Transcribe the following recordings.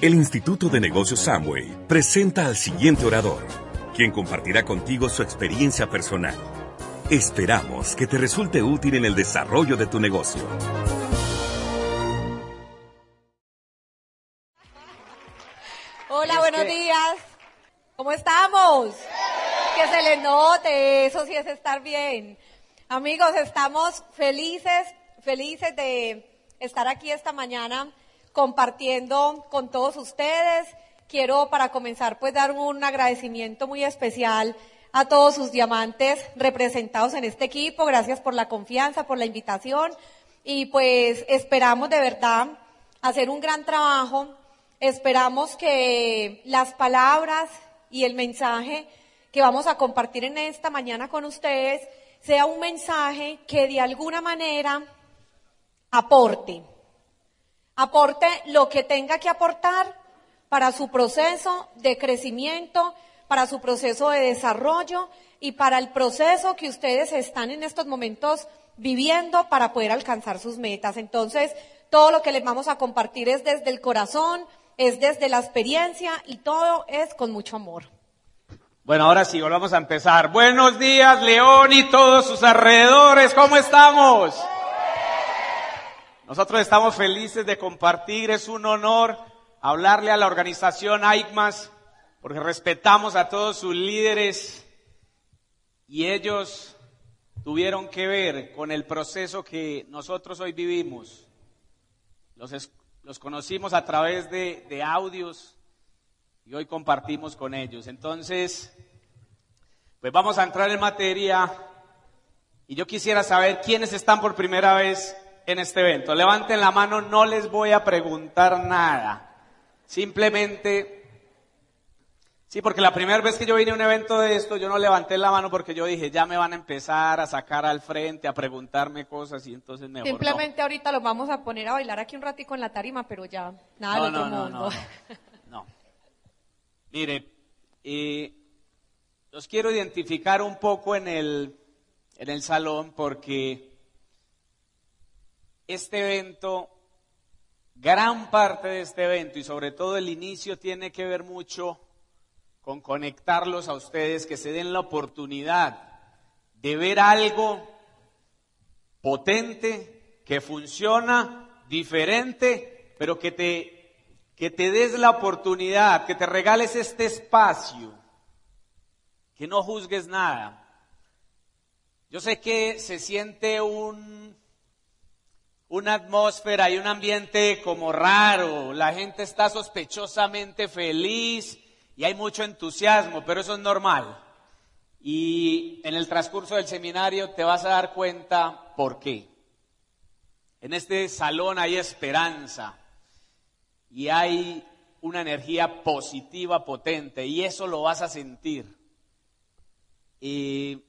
El Instituto de Negocios Samway presenta al siguiente orador, quien compartirá contigo su experiencia personal. Esperamos que te resulte útil en el desarrollo de tu negocio. Hola, buenos días. ¿Cómo estamos? Que se les note, eso sí es estar bien. Amigos, estamos felices, felices de estar aquí esta mañana compartiendo con todos ustedes. Quiero para comenzar pues dar un agradecimiento muy especial a todos sus diamantes representados en este equipo. Gracias por la confianza, por la invitación y pues esperamos de verdad hacer un gran trabajo. Esperamos que las palabras y el mensaje que vamos a compartir en esta mañana con ustedes sea un mensaje que de alguna manera aporte, aporte lo que tenga que aportar para su proceso de crecimiento, para su proceso de desarrollo y para el proceso que ustedes están en estos momentos viviendo para poder alcanzar sus metas. Entonces, todo lo que les vamos a compartir es desde el corazón, es desde la experiencia y todo es con mucho amor. Bueno, ahora sí, volvamos a empezar. Buenos días, León y todos sus alrededores. ¿Cómo estamos? Nosotros estamos felices de compartir. Es un honor hablarle a la organización AICMAS porque respetamos a todos sus líderes y ellos tuvieron que ver con el proceso que nosotros hoy vivimos. Los, los conocimos a través de, de audios y hoy compartimos con ellos. Entonces, pues vamos a entrar en materia y yo quisiera saber quiénes están por primera vez en este evento. Levanten la mano, no les voy a preguntar nada. Simplemente Sí, porque la primera vez que yo vine a un evento de esto, yo no levanté la mano porque yo dije, ya me van a empezar a sacar al frente, a preguntarme cosas y entonces mejor Simplemente ahorita los vamos a poner a bailar aquí un ratico en la tarima, pero ya, nada no, del otro no, mundo. No, no, Mire, eh, los quiero identificar un poco en el, en el salón porque este evento, gran parte de este evento y sobre todo el inicio tiene que ver mucho con conectarlos a ustedes, que se den la oportunidad de ver algo potente, que funciona, diferente, pero que te, que te des la oportunidad, que te regales este espacio, que no juzgues nada. Yo sé que se siente un, una atmósfera y un ambiente como raro, la gente está sospechosamente feliz, y hay mucho entusiasmo, pero eso es normal. Y en el transcurso del seminario te vas a dar cuenta por qué. En este salón hay esperanza y hay una energía positiva potente y eso lo vas a sentir. Y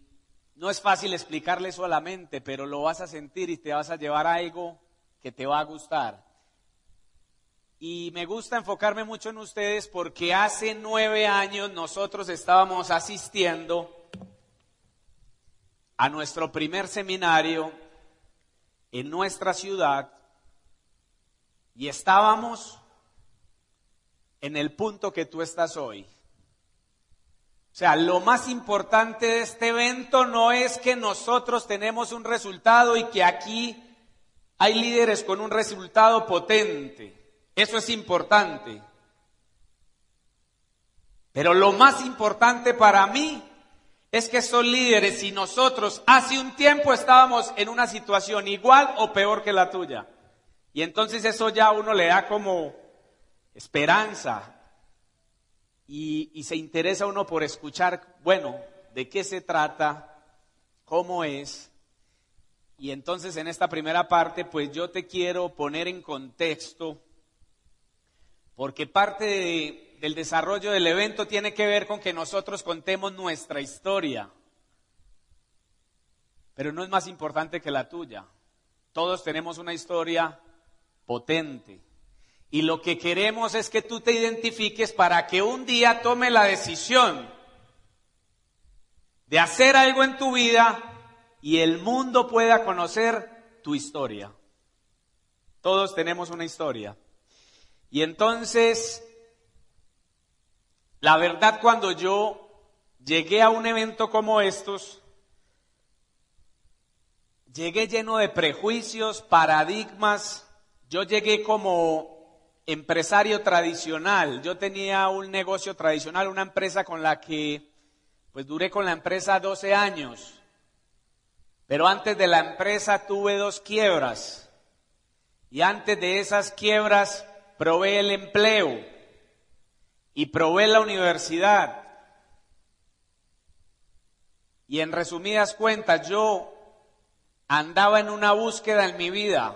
no es fácil explicarle solamente, pero lo vas a sentir y te vas a llevar algo que te va a gustar. Y me gusta enfocarme mucho en ustedes porque hace nueve años nosotros estábamos asistiendo a nuestro primer seminario en nuestra ciudad y estábamos en el punto que tú estás hoy. O sea, lo más importante de este evento no es que nosotros tenemos un resultado y que aquí hay líderes con un resultado potente. Eso es importante. Pero lo más importante para mí es que son líderes y nosotros hace un tiempo estábamos en una situación igual o peor que la tuya. Y entonces eso ya a uno le da como esperanza y, se interesa uno por escuchar, bueno, de qué se trata, cómo es. Y entonces en esta primera parte, pues yo te quiero poner en contexto porque parte del desarrollo del evento tiene que ver con que nosotros contemos nuestra historia. Pero no es más importante que la tuya. Todos tenemos una historia potente. Y lo que queremos es que tú te identifiques para que un día tome la decisión de hacer algo en tu vida y el mundo pueda conocer tu historia. Todos tenemos una historia. Y entonces, la verdad cuando yo llegué a un evento como estos, llegué lleno de prejuicios, paradigmas, yo llegué como empresario tradicional, yo tenía un negocio tradicional, una empresa con la que, pues duré con la empresa 12 años, pero antes de la empresa tuve dos quiebras y antes de esas quiebras probé el empleo y probé la universidad. Y en resumidas cuentas, yo andaba en una búsqueda en mi vida.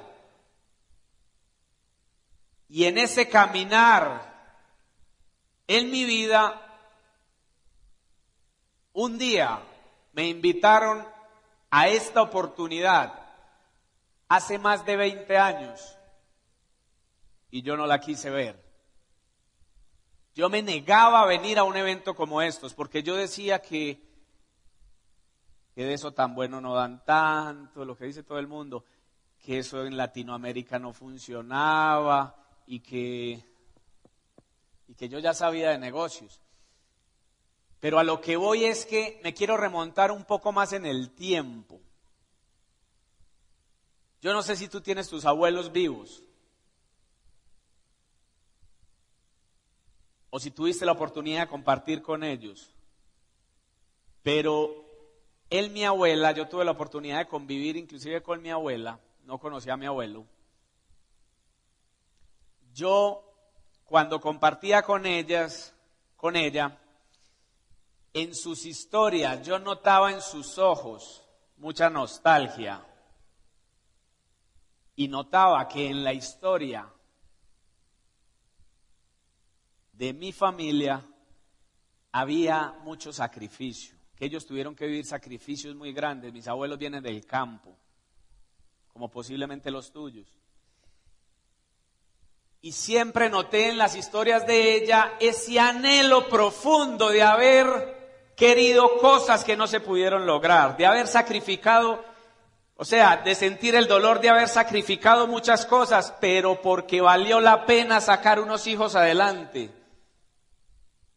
Y en ese caminar en mi vida, un día me invitaron a esta oportunidad hace más de 20 años y yo no la quise ver. Yo me negaba a venir a un evento como estos porque yo decía que, que de eso tan bueno no dan tanto, lo que dice todo el mundo, que eso en Latinoamérica no funcionaba y que, y que yo ya sabía de negocios. Pero a lo que voy es que me quiero remontar un poco más en el tiempo. Yo no sé si tú tienes tus abuelos vivos. O si tuviste la oportunidad de compartir con ellos. Pero él, mi abuela, yo tuve la oportunidad de convivir inclusive con mi abuela. No conocía a mi abuelo. Yo, cuando compartía con ellas, con ella, en sus historias yo notaba en sus ojos mucha nostalgia y notaba que en la historia de mi familia había mucho sacrificio, que ellos tuvieron que vivir sacrificios muy grandes. Mis abuelos vienen del campo, como posiblemente los tuyos. Y siempre noté en las historias de ella ese anhelo profundo de haber querido cosas que no se pudieron lograr, de haber sacrificado, o sea, de sentir el dolor de haber sacrificado muchas cosas, pero porque valió la pena sacar unos hijos adelante.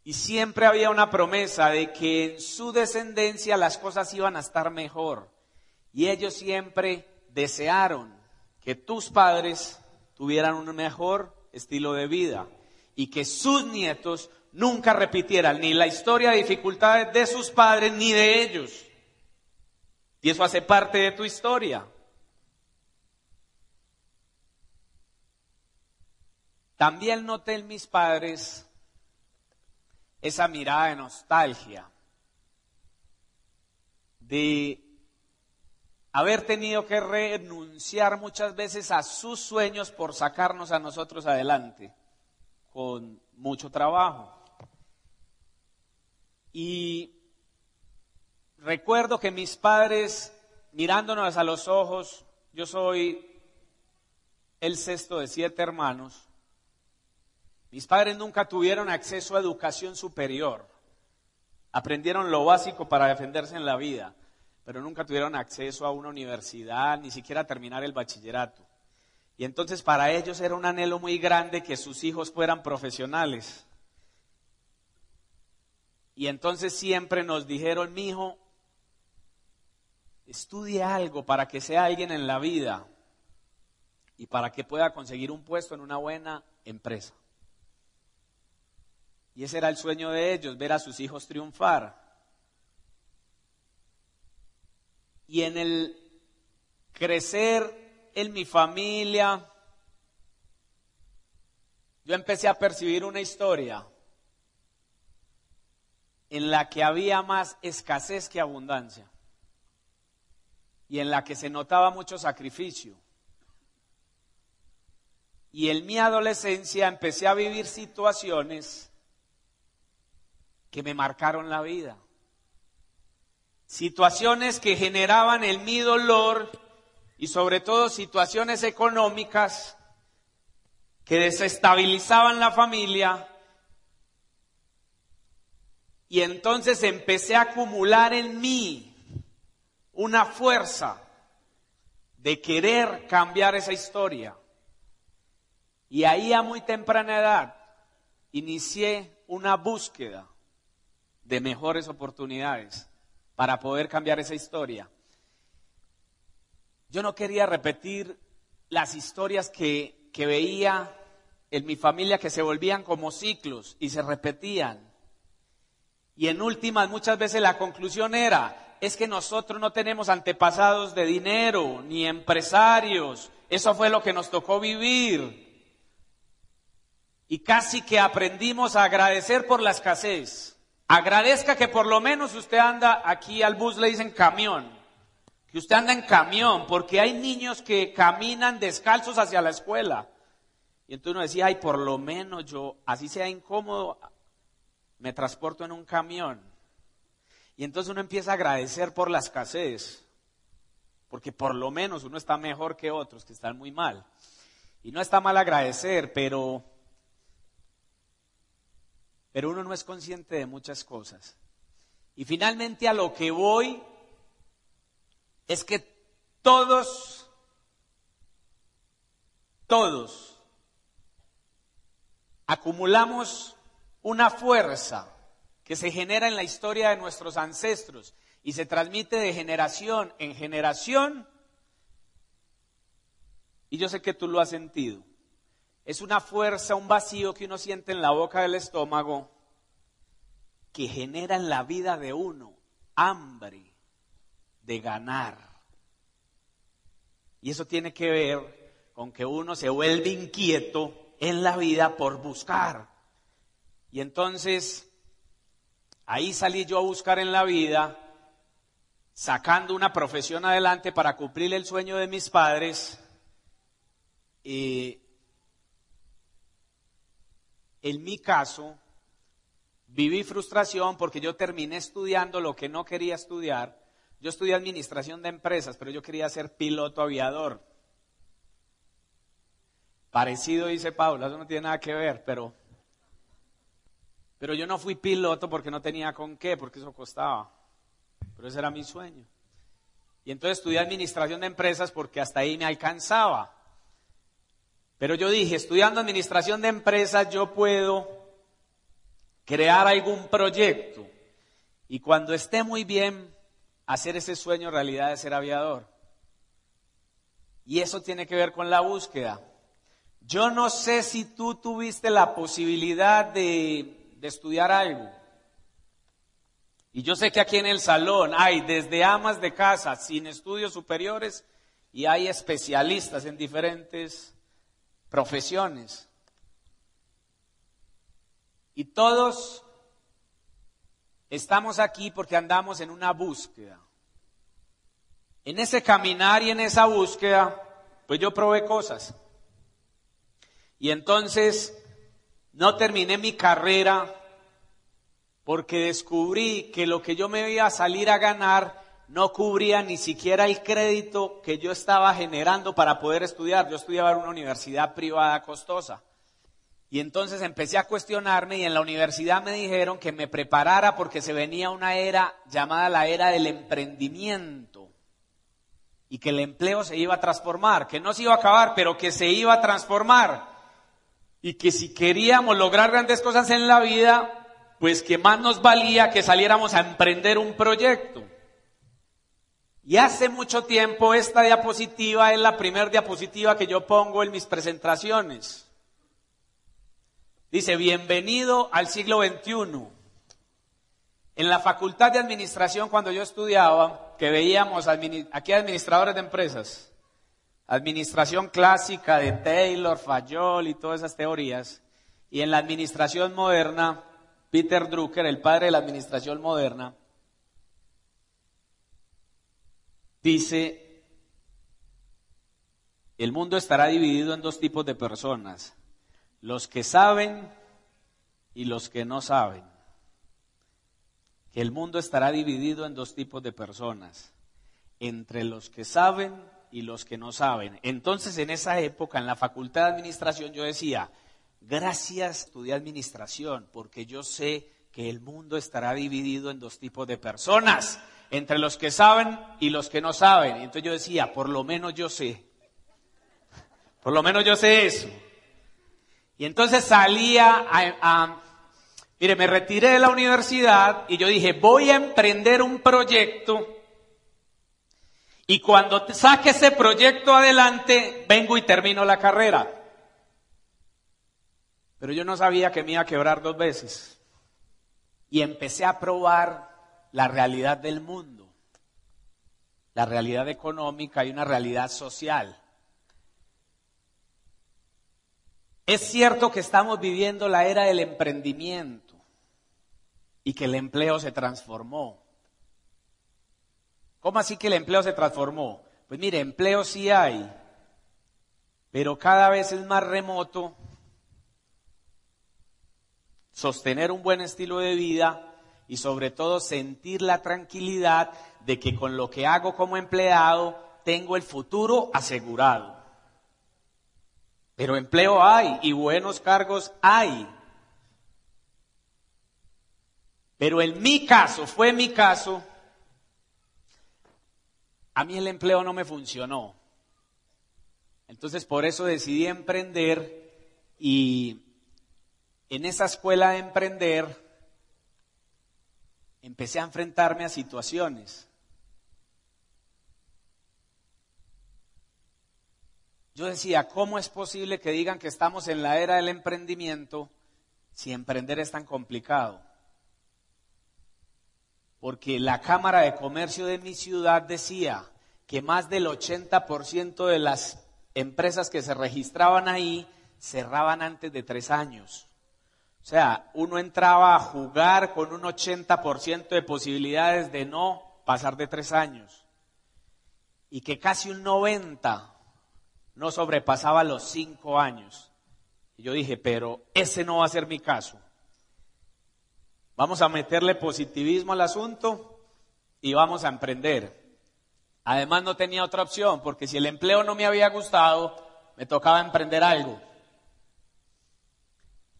Y siempre había una promesa de que en su descendencia las cosas iban a estar mejor. Y ellos siempre desearon que tus padres tuvieran un mejor estilo de vida y que sus nietos nunca repitieran ni la historia de dificultades de sus padres ni de ellos. Y eso hace parte de tu historia. También noté en mis padres esa mirada de nostalgia, de haber tenido que renunciar muchas veces a sus sueños por sacarnos a nosotros adelante, con mucho trabajo. Y recuerdo que mis padres, mirándonos a los ojos, yo soy el sexto de siete hermanos, mis padres nunca tuvieron acceso a educación superior. Aprendieron lo básico para defenderse en la vida, pero nunca tuvieron acceso a una universidad, ni siquiera a terminar el bachillerato. Y entonces para ellos era un anhelo muy grande que sus hijos fueran profesionales. Y entonces siempre nos dijeron, mi hijo, estudie algo para que sea alguien en la vida y para que pueda conseguir un puesto en una buena empresa. Y ese era el sueño de ellos, ver a sus hijos triunfar. Y en el crecer en mi familia, yo empecé a percibir una historia en la que había más escasez que abundancia y en la que se notaba mucho sacrificio. Y en mi adolescencia empecé a vivir situaciones que me marcaron la vida. Situaciones que generaban en mi dolor y sobre todo situaciones económicas que desestabilizaban la familia y entonces empecé a acumular en mí una fuerza de querer cambiar esa historia. Y ahí a muy temprana edad inicié una búsqueda de mejores oportunidades para poder cambiar esa historia. Yo no quería repetir las historias que, que veía en mi familia que se volvían como ciclos y se repetían. Y en últimas muchas veces la conclusión era, es que nosotros no tenemos antepasados de dinero ni empresarios. Eso fue lo que nos tocó vivir. Y casi que aprendimos a agradecer por la escasez. Agradezca que por lo menos usted anda aquí al bus, le dicen camión. Que usted anda en camión, porque hay niños que caminan descalzos hacia la escuela. Y entonces uno decía, ay, por lo menos yo, así sea incómodo, me transporto en un camión. Y entonces uno empieza a agradecer por la escasez, porque por lo menos uno está mejor que otros que están muy mal. Y no está mal agradecer, pero, pero uno no es consciente de muchas cosas. Y finalmente a lo que voy es que todos, todos, acumulamos una fuerza que se genera en la historia de nuestros ancestros y se transmite de generación en generación. Y yo sé que tú lo has sentido. Es una fuerza, un vacío que uno siente en la boca del estómago que genera en la vida de uno hambre de ganar. Y eso tiene que ver con que uno se vuelve inquieto en la vida por buscar. Y entonces, ahí salí yo a buscar en la vida, sacando una profesión adelante para cumplir el sueño de mis padres. Y en mi caso, viví frustración porque yo terminé estudiando lo que no quería estudiar. Yo estudié administración de empresas, pero yo quería ser piloto aviador. Parecido, dice Paula, eso no tiene nada que ver, pero pero yo no fui piloto porque no tenía con qué, porque eso costaba. Pero ese era mi sueño. Y entonces estudié administración de empresas porque hasta ahí me alcanzaba. Pero yo dije, estudiando administración de empresas yo puedo crear algún proyecto y cuando esté muy bien, hacer ese sueño realidad de ser aviador. Y eso tiene que ver con la búsqueda. Yo no sé si tú tuviste la posibilidad de de estudiar algo. Y yo sé que aquí en el salón hay desde amas de casa sin estudios superiores y hay especialistas en diferentes profesiones. Y todos estamos aquí porque andamos en una búsqueda. En ese caminar y en esa búsqueda, pues yo probé cosas. Y entonces no terminé mi carrera porque descubrí que lo que yo me iba a salir a ganar no cubría ni siquiera el crédito que yo estaba generando para poder estudiar. Yo estudiaba en una universidad privada costosa. Y entonces empecé a cuestionarme y en la universidad me dijeron que me preparara porque se venía una era llamada la era del emprendimiento y que el empleo se iba a transformar, que no se iba a acabar, pero que se iba a transformar y que si queríamos lograr grandes cosas en la vida, pues que más nos valía que saliéramos a emprender un proyecto. Y hace mucho tiempo esta diapositiva es la primera diapositiva que yo pongo en mis presentaciones. Dice, bienvenido al siglo XXI. En la Facultad de Administración, cuando yo estudiaba, que veíamos aquí administradores de empresas, administración clásica de Taylor, Fayol y todas esas teorías, y en la administración moderna, Peter Drucker, el padre de la administración moderna, dice, el mundo estará dividido en dos tipos de personas, los que saben y los que no saben. Que el mundo estará dividido en dos tipos de personas, entre los que saben y los que no saben. Entonces, en esa época, en la facultad de administración, yo decía, gracias, estudié administración, porque yo sé que el mundo estará dividido en dos tipos de personas, entre los que saben y los que no saben. Entonces yo decía, por lo menos yo sé, por lo menos yo sé eso. Y entonces salía a, mire, me retiré de la universidad y yo dije, voy a emprender un proyecto y cuando saque ese proyecto adelante, vengo y termino la carrera. Pero yo no sabía que me iba a quebrar dos veces. Y empecé a probar la realidad del mundo, la realidad económica y una realidad social. Es cierto que estamos viviendo la era del emprendimiento y que el empleo se transformó. ¿Cómo así que el empleo se transformó? Pues mire, empleo sí hay, pero cada vez es más remoto sostener un buen estilo de vida y sobre todo sentir la tranquilidad de que con lo que hago como empleado tengo el futuro asegurado. Pero empleo hay y buenos cargos hay. Pero en mi caso, fue mi caso, a mí el empleo no me funcionó. Entonces por eso decidí emprender y en esa escuela de emprender empecé a enfrentarme a situaciones. Yo decía, ¿cómo es posible que digan que estamos en la era del emprendimiento si emprender es tan complicado? porque la Cámara de Comercio de mi ciudad decía que más del 80% de las empresas que se registraban ahí cerraban antes de tres años. O sea, uno entraba a jugar con un 80% de posibilidades de no pasar de tres años. Y que casi un 90% no sobrepasaba los cinco años. Y yo dije, pero ese no va a ser mi caso. Vamos a meterle positivismo al asunto y vamos a emprender. Además no tenía otra opción, porque si el empleo no me había gustado, me tocaba emprender algo.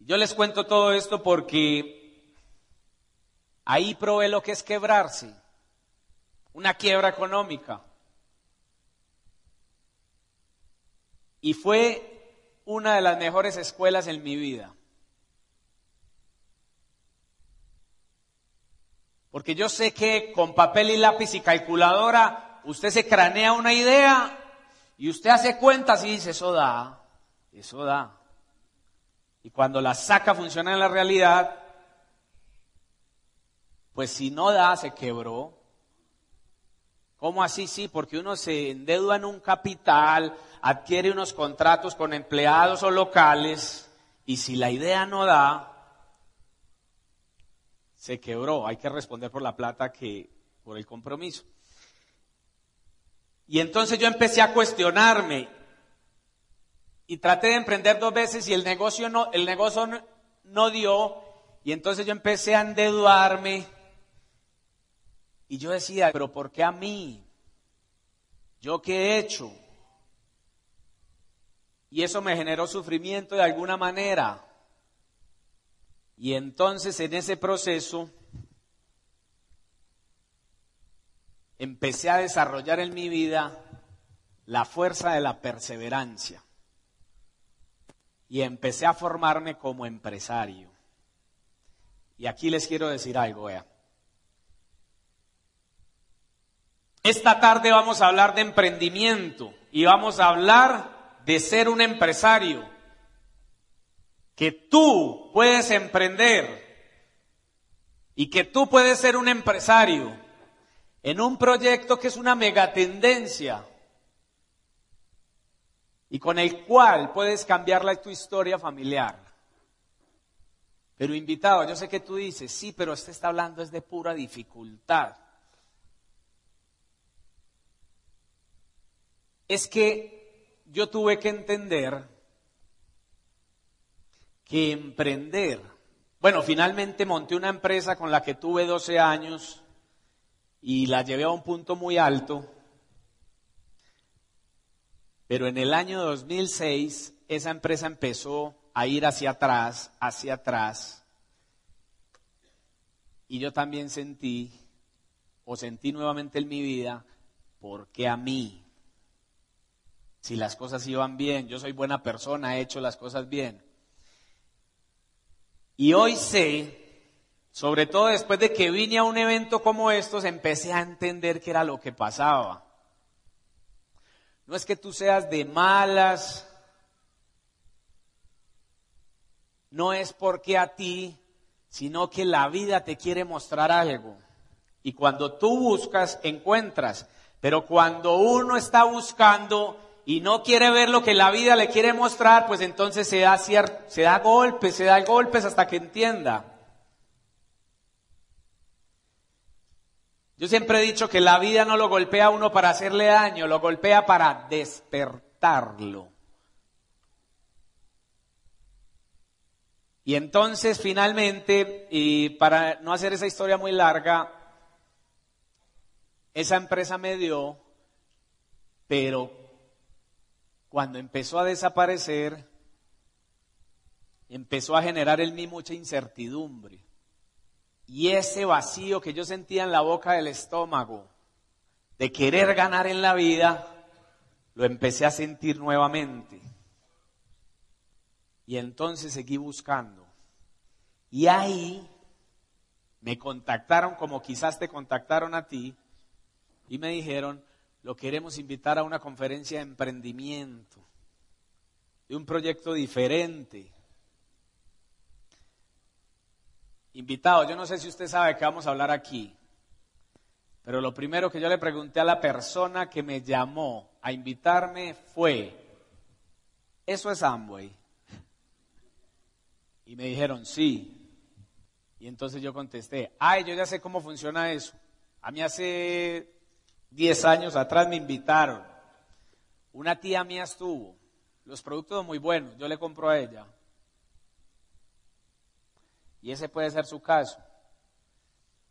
Yo les cuento todo esto porque ahí probé lo que es quebrarse, una quiebra económica. Y fue una de las mejores escuelas en mi vida. Porque yo sé que con papel y lápiz y calculadora usted se cranea una idea y usted hace cuentas y dice, eso da, eso da. Y cuando la saca funciona en la realidad, pues si no da, se quebró. ¿Cómo así? Sí, porque uno se endeuda en un capital, adquiere unos contratos con empleados o locales, y si la idea no da, se quebró, hay que responder por la plata que por el compromiso. Y entonces yo empecé a cuestionarme y traté de emprender dos veces y el negocio no, el negocio no, dio y entonces yo empecé a endeudarme y yo decía, pero ¿por qué a mí? ¿Yo qué he hecho? Y eso me generó sufrimiento de alguna manera. Y entonces en ese proceso empecé a desarrollar en mi vida la fuerza de la perseverancia. Y empecé a formarme como empresario. Y aquí les quiero decir algo, vea. Esta tarde vamos a hablar de emprendimiento y vamos a hablar de ser un empresario que tú puedes emprender y que tú puedes ser un empresario en un proyecto que es una megatendencia y con el cual puedes cambiar tu historia familiar. Pero invitado, yo sé que tú dices, sí, pero este está hablando es de pura dificultad. Es que yo tuve que entender que emprender. Bueno, finalmente monté una empresa con la que tuve 12 años y la llevé a un punto muy alto. Pero en el año 2006 esa empresa empezó a ir hacia atrás, hacia atrás. Y yo también sentí, o sentí nuevamente en mi vida, ¿por qué a mí? Si las cosas iban bien, yo soy buena persona, he hecho las cosas bien. Y hoy sé, sobre todo después de que vine a un evento como estos, empecé a entender qué era lo que pasaba. No es que tú seas de malas, no es porque a ti, sino que la vida te quiere mostrar algo. Y cuando tú buscas, encuentras. Pero cuando uno está buscando y no quiere ver lo que la vida le quiere mostrar, pues entonces se da, se da golpes, se da golpes hasta que entienda. Yo siempre he dicho que la vida no lo golpea a uno para hacerle daño, lo golpea para despertarlo. Y entonces finalmente, y para no hacer esa historia muy larga, esa empresa me dio, pero cuando empezó a desaparecer, empezó a generar en mí mucha incertidumbre. Y ese vacío que yo sentía en la boca del estómago de querer ganar en la vida, lo empecé a sentir nuevamente. Y entonces seguí buscando. Y ahí me contactaron como quizás te contactaron a ti y me dijeron, lo queremos invitar a una conferencia de emprendimiento, de un proyecto diferente. Invitado, yo no sé si usted sabe que vamos a hablar aquí, pero lo primero que yo le pregunté a la persona que me llamó a invitarme fue, ¿eso es Amway? Y me dijeron, sí. Y entonces yo contesté, ay, yo ya sé cómo funciona eso. A mí hace Diez años atrás me invitaron. Una tía mía estuvo. Los productos muy buenos. Yo le compro a ella. Y ese puede ser su caso.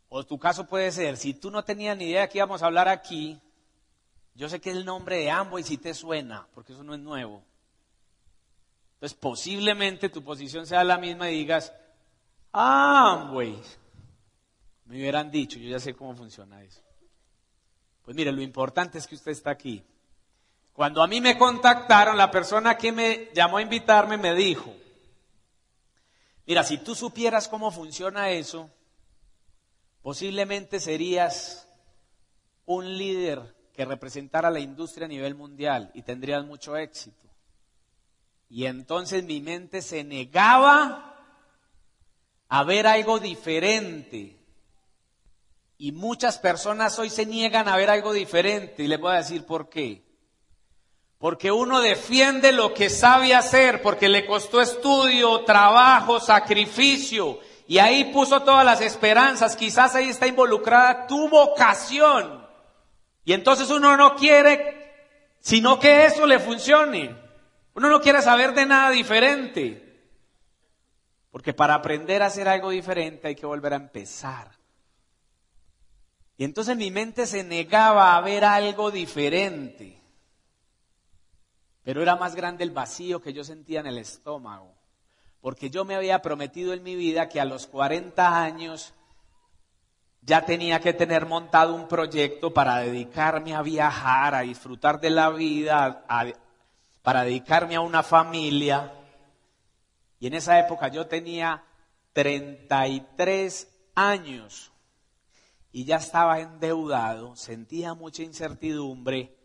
O tu caso puede ser, si tú no tenías ni idea que íbamos a hablar aquí, yo sé que el nombre de Amway si te suena, porque eso no es nuevo. Entonces posiblemente tu posición sea la misma y digas, ah, Amway. Me hubieran dicho, yo ya sé cómo funciona eso. Pues mire, lo importante es que usted está aquí. Cuando a mí me contactaron, la persona que me llamó a invitarme me dijo, mira, si tú supieras cómo funciona eso, posiblemente serías un líder que representara la industria a nivel mundial y tendrías mucho éxito. Y entonces mi mente se negaba a ver algo diferente y muchas personas hoy se niegan a ver algo diferente y les voy a decir por qué. Porque uno defiende lo que sabe hacer, porque le costó estudio, trabajo, sacrificio, y ahí puso todas las esperanzas. Quizás ahí está involucrada tu vocación. Y entonces uno no quiere, sino que eso le funcione. Uno no quiere saber de nada diferente. Porque para aprender a hacer algo diferente hay que volver a empezar. Y entonces mi mente se negaba a ver algo diferente. Pero era más grande el vacío que yo sentía en el estómago. Porque yo me había prometido en mi vida que a los 40 años ya tenía que tener montado un proyecto para dedicarme a viajar, a disfrutar de la vida, para dedicarme a una familia. Y en esa época yo tenía 33 años y ya estaba endeudado, sentía mucha incertidumbre,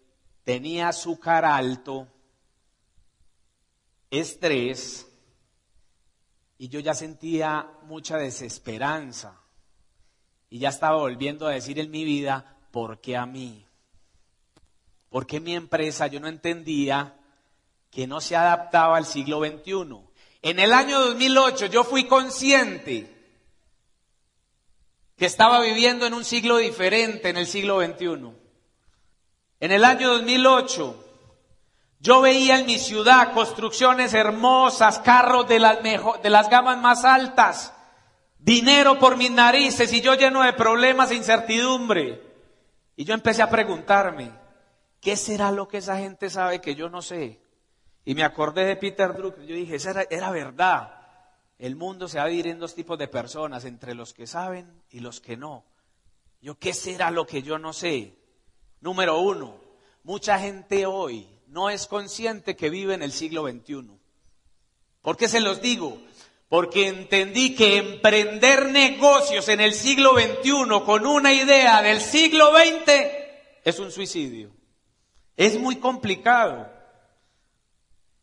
tenía azúcar alto, estrés, y yo ya sentía mucha desesperanza. Y ya estaba volviendo a decir en mi vida, ¿por qué a mí? ¿Por qué mi empresa? Yo no entendía que no se adaptaba al siglo XXI. En el año 2008 yo fui consciente que estaba viviendo en un siglo diferente, en el siglo XXI. En el año 2008, yo veía en mi ciudad construcciones hermosas, carros de las, de las gamas más altas, dinero por mis narices y yo lleno de problemas e incertidumbre. Y yo empecé a preguntarme, ¿qué será lo que esa gente sabe que yo no sé? Y me acordé de Peter Drucker, yo dije, esa era, era verdad. El mundo se va a dividir en dos tipos de personas, entre los que saben y los que no. Yo, ¿qué será lo que yo no sé? Número uno, mucha gente hoy no es consciente que vive en el siglo XXI. ¿Por qué se los digo? porque entendí que emprender negocios en el siglo XXI con una idea del siglo XX es un suicidio. Es muy complicado.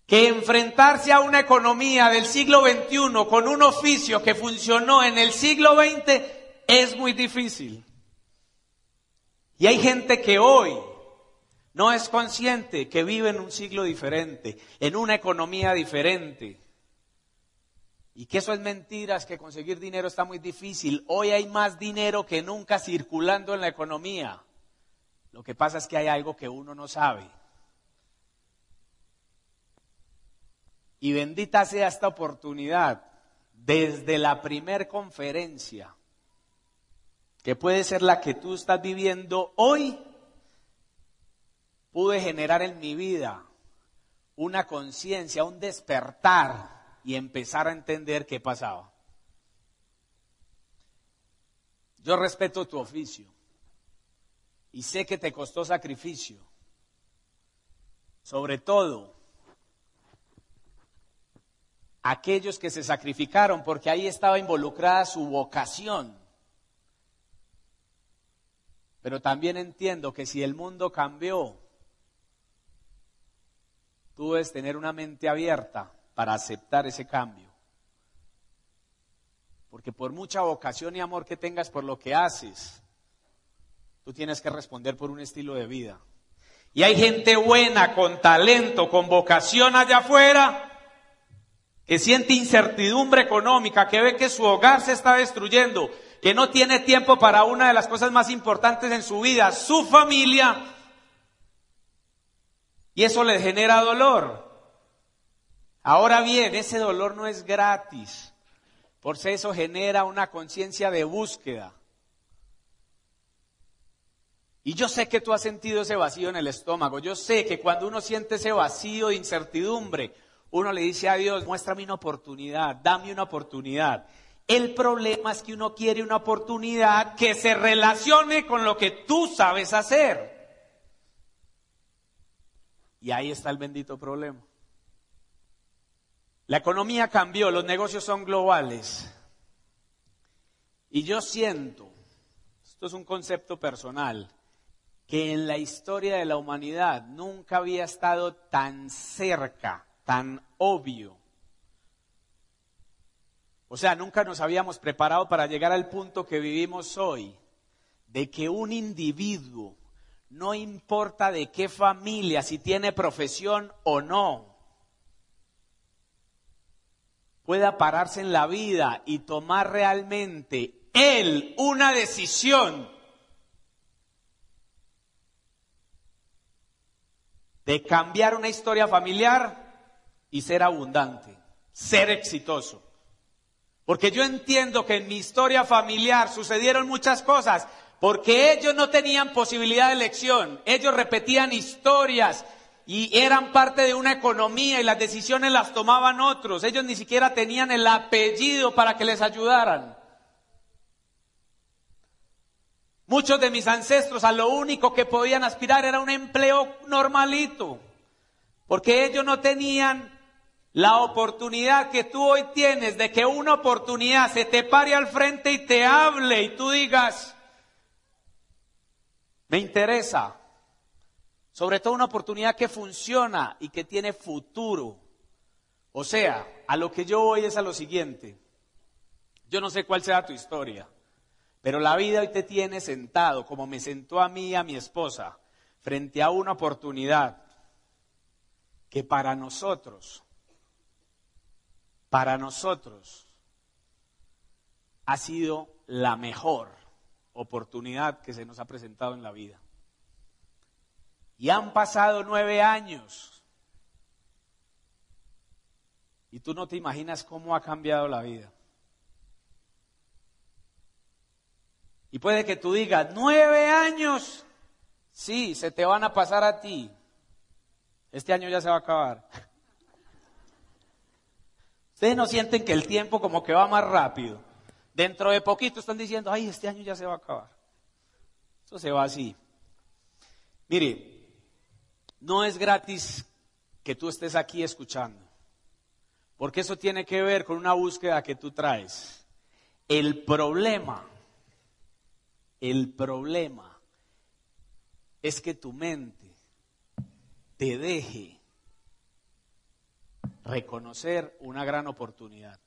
Que enfrentarse a una economía del siglo XXI con un oficio que funcionó en el siglo XX es muy difícil. Y hay gente que hoy no es consciente que vive en un siglo diferente, en una economía diferente. Y que eso es mentiras, que conseguir dinero está muy difícil. Hoy hay más dinero que nunca circulando en la economía. Lo que pasa es que hay algo que uno no sabe. Y bendita sea esta oportunidad desde la primer conferencia, que puede ser la que tú estás viviendo hoy, pude generar en mi vida una conciencia, un despertar y empezar a entender qué pasaba. Yo respeto tu oficio y sé que te costó sacrificio. Sobre todo, aquellos que se sacrificaron porque ahí estaba involucrada su vocación. Pero también entiendo que si el mundo cambió, tú debes tener una mente abierta para aceptar ese cambio. Porque por mucha vocación y amor que tengas por lo que haces, tú tienes que responder por un estilo de vida. Y hay gente buena, con talento, con vocación allá afuera, que siente incertidumbre económica, que ve que su hogar se está destruyendo, que no tiene tiempo para una de las cosas más importantes en su vida, su familia, y eso le genera dolor. Ahora bien, ese dolor no es gratis. Por eso genera una conciencia de búsqueda. Y yo sé que tú has sentido ese vacío en el estómago. Yo sé que cuando uno siente ese vacío de incertidumbre, uno le dice a Dios, muéstrame una oportunidad, dame una oportunidad. El problema es que uno quiere una oportunidad que se relacione con lo que tú sabes hacer. Y ahí está el bendito problema. La economía cambió, los negocios son globales. Y yo siento, esto es un concepto personal, que en la historia de la humanidad nunca había estado tan cerca, tan obvio. O sea, nunca nos habíamos preparado para llegar al punto que vivimos hoy, de que un individuo, no importa de qué familia, si tiene profesión o no, pueda pararse en la vida y tomar realmente él una decisión de cambiar una historia familiar y ser abundante, ser exitoso. Porque yo entiendo que en mi historia familiar sucedieron muchas cosas, porque ellos no tenían posibilidad de elección, ellos repetían historias y eran parte de una economía y las decisiones las tomaban otros. Ellos ni siquiera tenían el apellido para que les ayudaran. Muchos de mis ancestros a lo único que podían aspirar era un empleo normalito, porque ellos no tenían la oportunidad que tú hoy tienes de que una oportunidad se te pare al frente y te hable y tú digas, me interesa, sobre todo una oportunidad que funciona y que tiene futuro. O sea, a lo que yo voy es a lo siguiente. Yo no sé cuál sea tu historia, pero la vida hoy te tiene sentado, como me sentó a mí y a mi esposa, frente a una oportunidad que para nosotros, para nosotros, ha sido la mejor oportunidad que se nos ha presentado en la vida. Y han pasado nueve años. Y tú no te imaginas cómo ha cambiado la vida. Y puede que tú digas, nueve años. Sí, se te van a pasar a ti. Este año ya se va a acabar. Ustedes no sienten que el tiempo como que va más rápido. Dentro de poquito están diciendo, ay, este año ya se va a acabar. Eso se va así. Mire, no es gratis que tú estés aquí escuchando. porque eso tiene que ver con una búsqueda que tú traes. El problema, el problema es que tu mente te deje reconocer una gran oportunidad.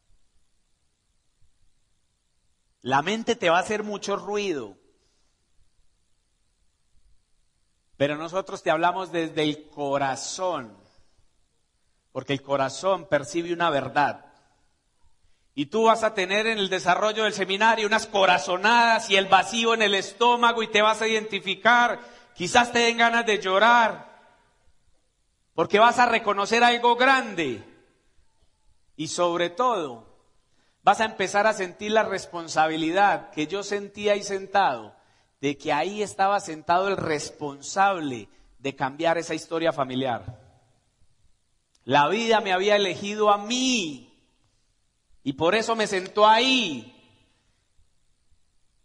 La mente te va a hacer mucho ruido, pero nosotros te hablamos desde el corazón, porque el corazón percibe una verdad. Y tú vas a tener en el desarrollo del seminario unas corazonadas y el vacío en el estómago y te vas a identificar. Quizás te den ganas de llorar, porque vas a reconocer algo grande. Y sobre todo, vas a empezar a sentir la responsabilidad que yo sentía ahí sentado, de que ahí estaba sentado el responsable de cambiar esa historia familiar. La vida me había elegido a mí y por eso me sentó ahí.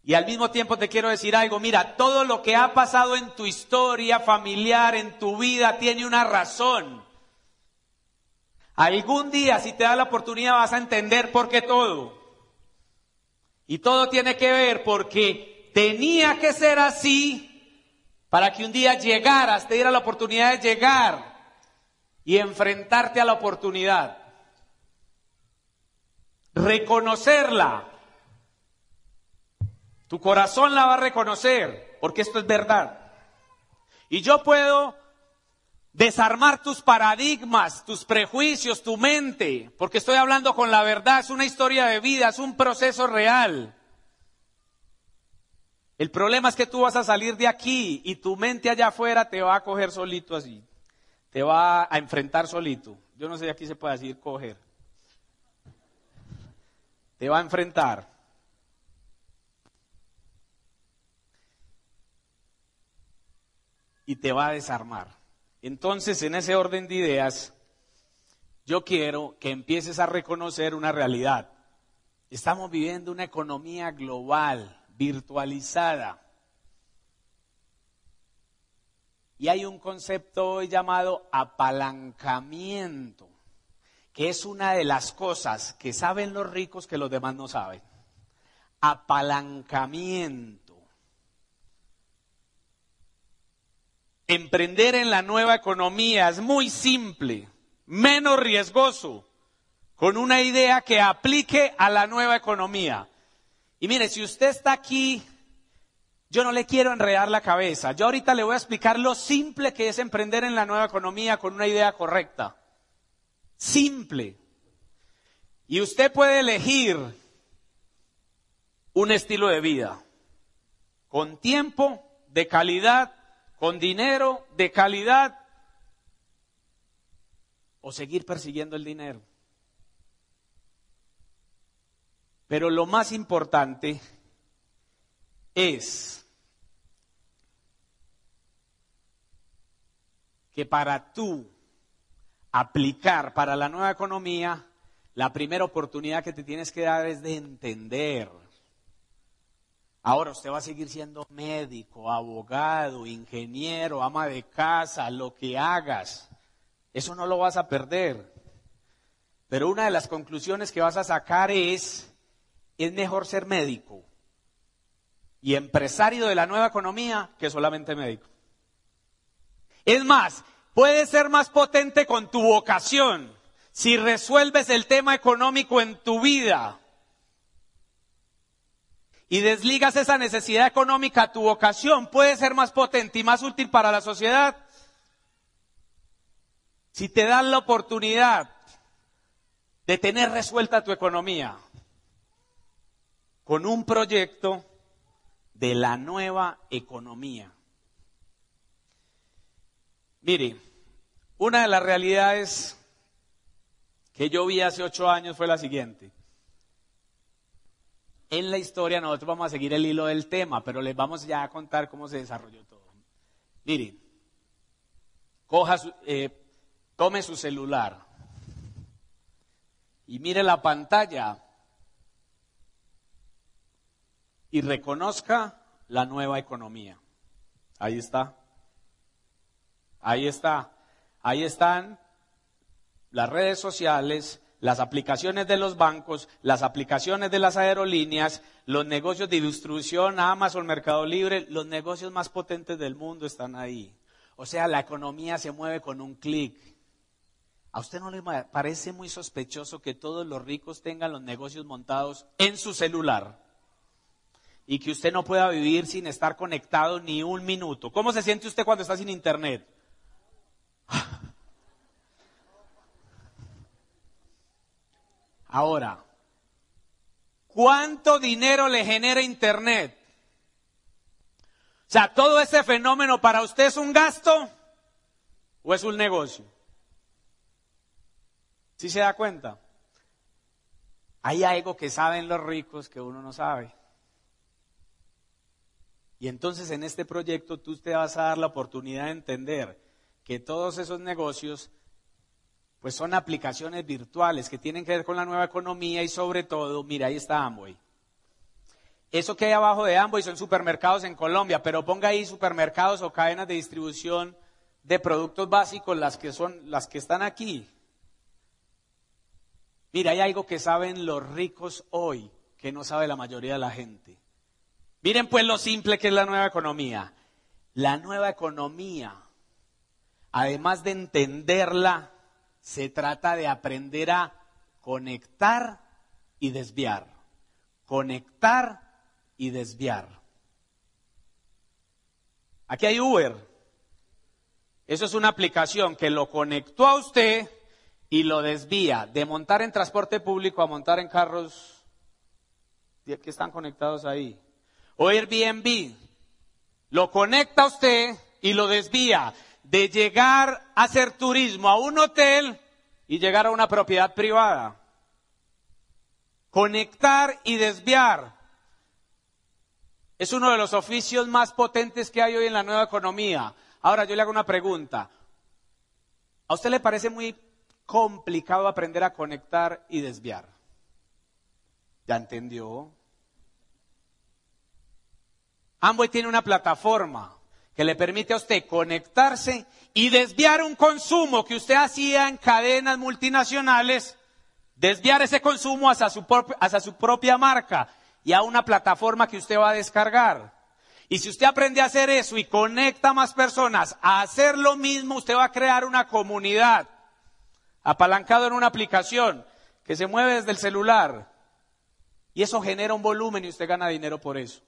Y al mismo tiempo te quiero decir algo, mira, todo lo que ha pasado en tu historia familiar, en tu vida, tiene una razón. Algún día, si te da la oportunidad, vas a entender por qué todo. Y todo tiene que ver porque tenía que ser así para que un día llegaras, te diera la oportunidad de llegar y enfrentarte a la oportunidad. Reconocerla. Tu corazón la va a reconocer porque esto es verdad. Y yo puedo desarmar tus paradigmas, tus prejuicios, tu mente, porque estoy hablando con la verdad, es una historia de vida, es un proceso real. El problema es que tú vas a salir de aquí y tu mente allá afuera te va a coger solito así, te va a enfrentar solito. Yo no sé si aquí se puede decir coger. Te va a enfrentar. Y te va a desarmar. Entonces, en ese orden de ideas, yo quiero que empieces a reconocer una realidad. Estamos viviendo una economía global, virtualizada. Y hay un concepto hoy llamado apalancamiento, que es una de las cosas que saben los ricos que los demás no saben. Apalancamiento. Emprender en la nueva economía es muy simple, menos riesgoso, con una idea que aplique a la nueva economía. Y mire, si usted está aquí, yo no le quiero enredar la cabeza. Yo ahorita le voy a explicar lo simple que es emprender en la nueva economía con una idea correcta. Simple. Y usted puede elegir un estilo de vida con tiempo, de calidad con dinero de calidad o seguir persiguiendo el dinero. Pero lo más importante es que para tú aplicar para la nueva economía, la primera oportunidad que te tienes que dar es de entender Ahora usted va a seguir siendo médico, abogado, ingeniero, ama de casa, lo que hagas. Eso no lo vas a perder. Pero una de las conclusiones que vas a sacar es, es mejor ser médico y empresario de la nueva economía que solamente médico. Es más, puedes ser más potente con tu vocación si resuelves el tema económico en tu vida y desligas esa necesidad económica tu vocación, puede ser más potente y más útil para la sociedad. Si te dan la oportunidad de tener resuelta tu economía con un proyecto de la nueva economía. Mire, una de las realidades que yo vi hace ocho años fue la siguiente en la historia nosotros vamos a seguir el hilo del tema, pero les vamos ya a contar cómo se desarrolló todo. Miren, coja eh, tome su celular y mire la pantalla y reconozca la nueva economía. Ahí está. Ahí está. Ahí están las redes sociales, las aplicaciones de los bancos, las aplicaciones de las aerolíneas, los negocios de distribución, Amazon, Mercado Libre, los negocios más potentes del mundo están ahí. O sea, la economía se mueve con un clic. ¿A usted no le parece muy sospechoso que todos los ricos tengan los negocios montados en su celular? Y que usted no pueda vivir sin estar conectado ni un minuto. ¿Cómo se siente usted cuando está sin internet? Ahora, ¿cuánto dinero le genera Internet? O sea, ¿todo ese fenómeno para usted es un gasto o es un negocio? ¿Sí se da cuenta? Hay algo que saben los ricos que uno no sabe. Y entonces en este proyecto tú te vas a dar la oportunidad de entender que todos esos negocios pues son aplicaciones virtuales que tienen que ver con la nueva economía y sobre todo, mira, ahí está Amway. Eso que hay abajo de Amway son supermercados en Colombia, pero ponga ahí supermercados o cadenas de distribución de productos básicos, las que son las que están aquí. Mira, hay algo que saben los ricos hoy que no sabe la mayoría de la gente. Miren pues lo simple que es la nueva economía. La nueva economía, además de entenderla, se trata de aprender a conectar y desviar. Conectar y desviar. Aquí hay Uber. Eso es una aplicación que lo conectó a usted y lo desvía de montar en transporte público a montar en carros que están conectados ahí. O Airbnb lo conecta a usted y lo desvía de llegar a hacer turismo a un hotel y llegar a una propiedad privada. Conectar y desviar es uno de los oficios más potentes que hay hoy en la nueva economía. Ahora yo le hago una pregunta. ¿A usted le parece muy complicado aprender a conectar y desviar? ¿Ya entendió? Amway tiene una plataforma que le permite a usted conectarse y desviar un consumo que usted hacía en cadenas multinacionales, desviar ese consumo hacia su, propia marca y a una plataforma que usted va a descargar. Y si usted aprende a hacer eso y conecta a más personas a hacer lo mismo, usted va a crear una comunidad apalancado en una aplicación que se mueve desde el celular. Y eso genera un volumen y usted gana dinero por eso.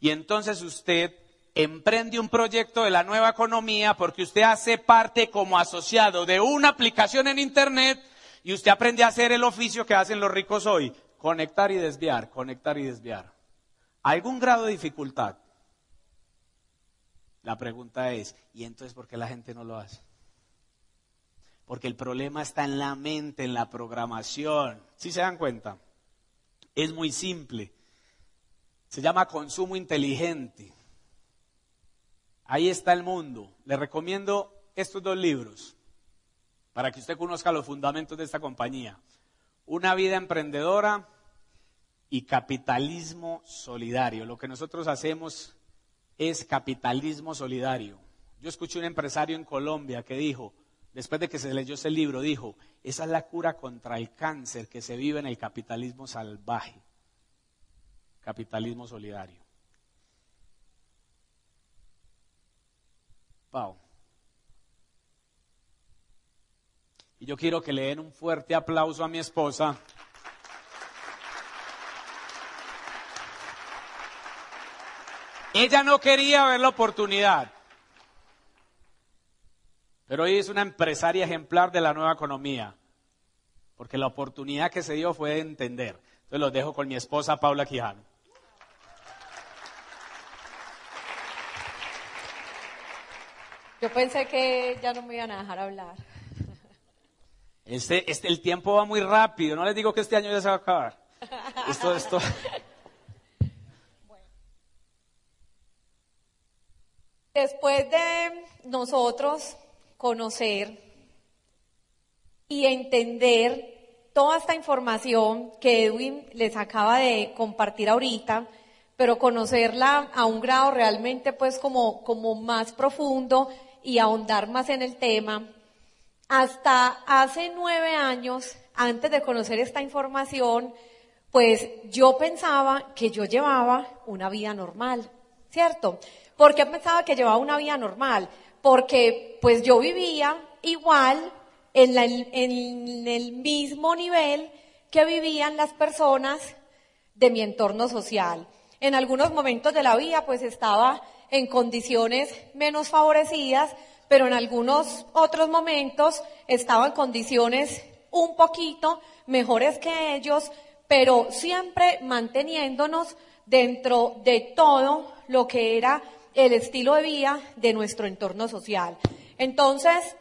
Y entonces usted emprende un proyecto de la nueva economía porque usted hace parte como asociado de una aplicación en Internet y usted aprende a hacer el oficio que hacen los ricos hoy, conectar y desviar, conectar y desviar. ¿Algún grado de dificultad? La pregunta es, ¿y entonces por qué la gente no lo hace? Porque el problema está en la mente, en la programación. ¿Sí se dan cuenta? Es muy simple. Se llama consumo inteligente. Ahí está el mundo. Le recomiendo estos dos libros para que usted conozca los fundamentos de esta compañía. Una vida emprendedora y capitalismo solidario. Lo que nosotros hacemos es capitalismo solidario. Yo escuché un empresario en Colombia que dijo, después de que se leyó ese libro, dijo, esa es la cura contra el cáncer que se vive en el capitalismo salvaje. Capitalismo solidario. Pau. Y yo quiero que le den un fuerte aplauso a mi esposa. Ella no quería ver la oportunidad, pero hoy es una empresaria ejemplar de la nueva economía, porque la oportunidad que se dio fue de entender. Entonces los dejo con mi esposa Paula Quijano. Yo pensé que ya no me iban a dejar hablar. Este, este, el tiempo va muy rápido. No les digo que este año ya se va a acabar. Esto, esto. Después de nosotros conocer y entender toda esta información que Edwin les acaba de compartir ahorita, pero conocerla a un grado realmente pues como, como más profundo y ahondar más en el tema, hasta hace nueve años, antes de conocer esta información, pues yo pensaba que yo llevaba una vida normal, ¿cierto? ¿Por qué pensaba que llevaba una vida normal? Porque pues yo vivía igual en, en el mismo nivel que vivían las personas de mi entorno social. En algunos momentos de la vida pues estaba en condiciones menos favorecidas, pero en algunos otros momentos estaba en condiciones un poquito mejores que ellos, pero siempre manteniéndonos dentro de todo lo que era el estilo de vida de nuestro entorno social. Entonces,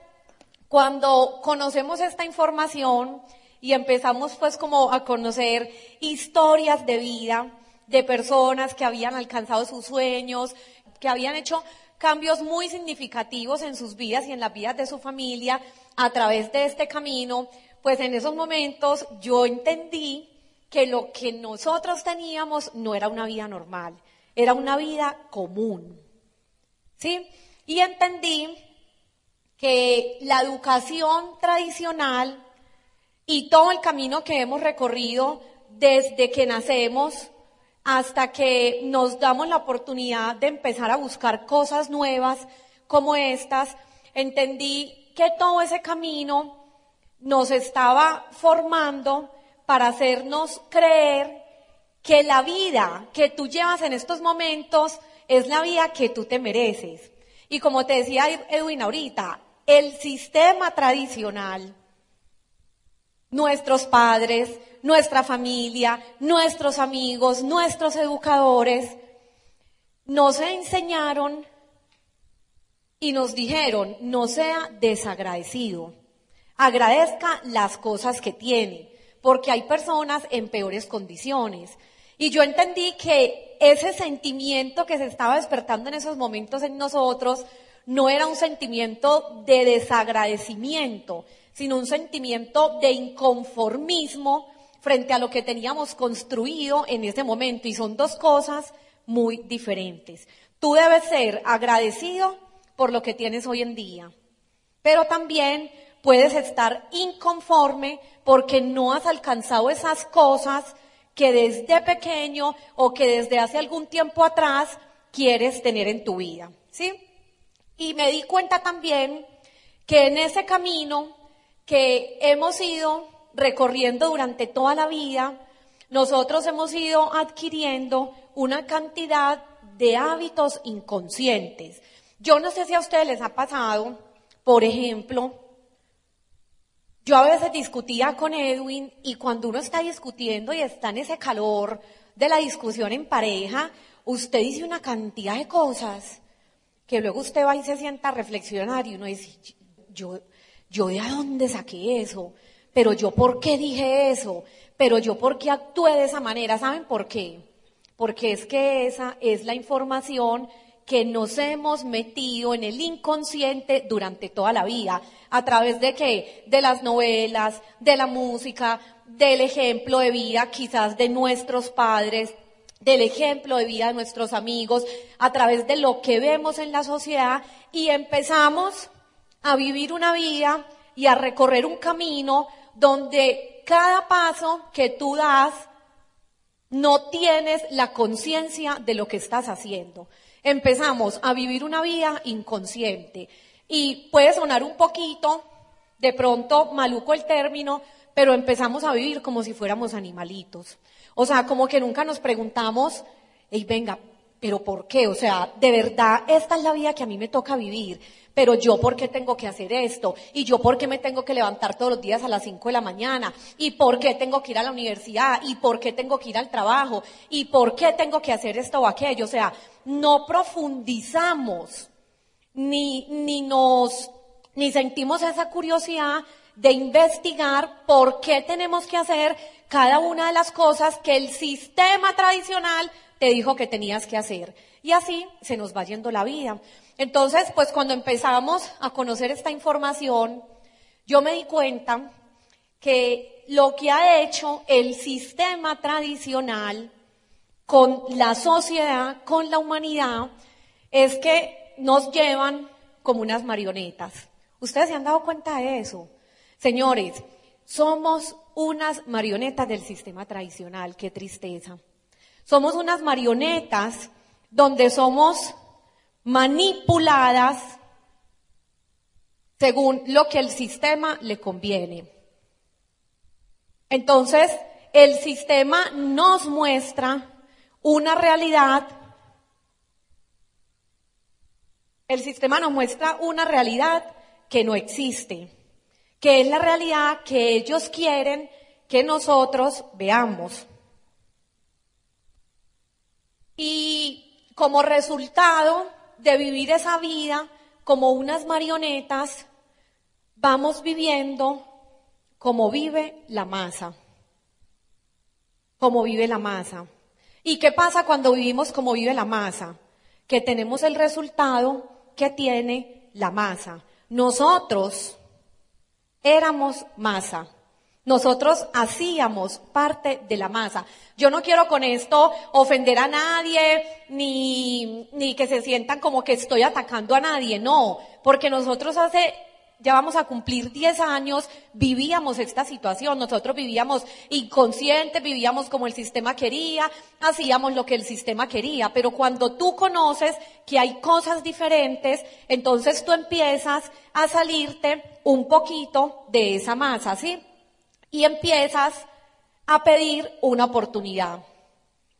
cuando conocemos esta información y empezamos pues como a conocer historias de vida de personas que habían alcanzado sus sueños, que habían hecho cambios muy significativos en sus vidas y en las vidas de su familia a través de este camino, pues en esos momentos yo entendí que lo que nosotros teníamos no era una vida normal, era una vida común. ¿Sí? Y entendí que la educación tradicional y todo el camino que hemos recorrido desde que nacemos hasta que nos damos la oportunidad de empezar a buscar cosas nuevas como estas, entendí que todo ese camino nos estaba formando para hacernos creer que la vida que tú llevas en estos momentos es la vida que tú te mereces. Y como te decía Edwin ahorita, el sistema tradicional, nuestros padres, nuestra familia, nuestros amigos, nuestros educadores, nos enseñaron y nos dijeron, no sea desagradecido, agradezca las cosas que tiene, porque hay personas en peores condiciones. Y yo entendí que ese sentimiento que se estaba despertando en esos momentos en nosotros no era un sentimiento de desagradecimiento, sino un sentimiento de inconformismo frente a lo que teníamos construido en ese momento. Y son dos cosas muy diferentes. Tú debes ser agradecido por lo que tienes hoy en día, pero también puedes estar inconforme porque no has alcanzado esas cosas que desde pequeño o que desde hace algún tiempo atrás quieres tener en tu vida. ¿Sí? Y me di cuenta también que en ese camino que hemos ido recorriendo durante toda la vida, nosotros hemos ido adquiriendo una cantidad de hábitos inconscientes. Yo no sé si a ustedes les ha pasado, por ejemplo, yo a veces discutía con Edwin y cuando uno está discutiendo y está en ese calor de la discusión en pareja, usted dice una cantidad de cosas que luego usted va y se sienta a reflexionar y uno dice, yo, yo de dónde saqué eso, pero yo por qué dije eso, pero yo por qué actué de esa manera, ¿saben por qué? Porque es que esa es la información que nos hemos metido en el inconsciente durante toda la vida. ¿A través de qué? De las novelas, de la música, del ejemplo de vida quizás de nuestros padres, del ejemplo de vida de nuestros amigos, a través de lo que vemos en la sociedad y empezamos a vivir una vida y a recorrer un camino donde cada paso que tú das no tienes la conciencia de lo que estás haciendo. Empezamos a vivir una vida inconsciente y puede sonar un poquito, de pronto maluco el término, pero empezamos a vivir como si fuéramos animalitos. O sea, como que nunca nos preguntamos, hey, venga, pero ¿por qué? O sea, de verdad, esta es la vida que a mí me toca vivir. Pero yo por qué tengo que hacer esto, y yo por qué me tengo que levantar todos los días a las 5 de la mañana, y por qué tengo que ir a la universidad, y por qué tengo que ir al trabajo, y por qué tengo que hacer esto o aquello. O sea, no profundizamos, ni, ni nos, ni sentimos esa curiosidad de investigar por qué tenemos que hacer cada una de las cosas que el sistema tradicional te dijo que tenías que hacer. Y así se nos va yendo la vida. Entonces, pues cuando empezamos a conocer esta información, yo me di cuenta que lo que ha hecho el sistema tradicional con la sociedad, con la humanidad, es que nos llevan como unas marionetas. ¿Ustedes se han dado cuenta de eso? Señores, somos unas marionetas del sistema tradicional, qué tristeza. Somos unas marionetas donde somos manipuladas según lo que el sistema le conviene. Entonces, el sistema nos muestra una realidad, el sistema nos muestra una realidad que no existe, que es la realidad que ellos quieren que nosotros veamos. Y como resultado de vivir esa vida como unas marionetas, vamos viviendo como vive la masa. Como vive la masa. ¿Y qué pasa cuando vivimos como vive la masa? Que tenemos el resultado que tiene la masa. Nosotros éramos masa. Nosotros hacíamos parte de la masa. Yo no quiero con esto ofender a nadie, ni, ni que se sientan como que estoy atacando a nadie, no, porque nosotros hace ya vamos a cumplir 10 años, vivíamos esta situación, nosotros vivíamos inconscientes, vivíamos como el sistema quería, hacíamos lo que el sistema quería, pero cuando tú conoces que hay cosas diferentes, entonces tú empiezas a salirte un poquito de esa masa, ¿sí? Y empiezas a pedir una oportunidad.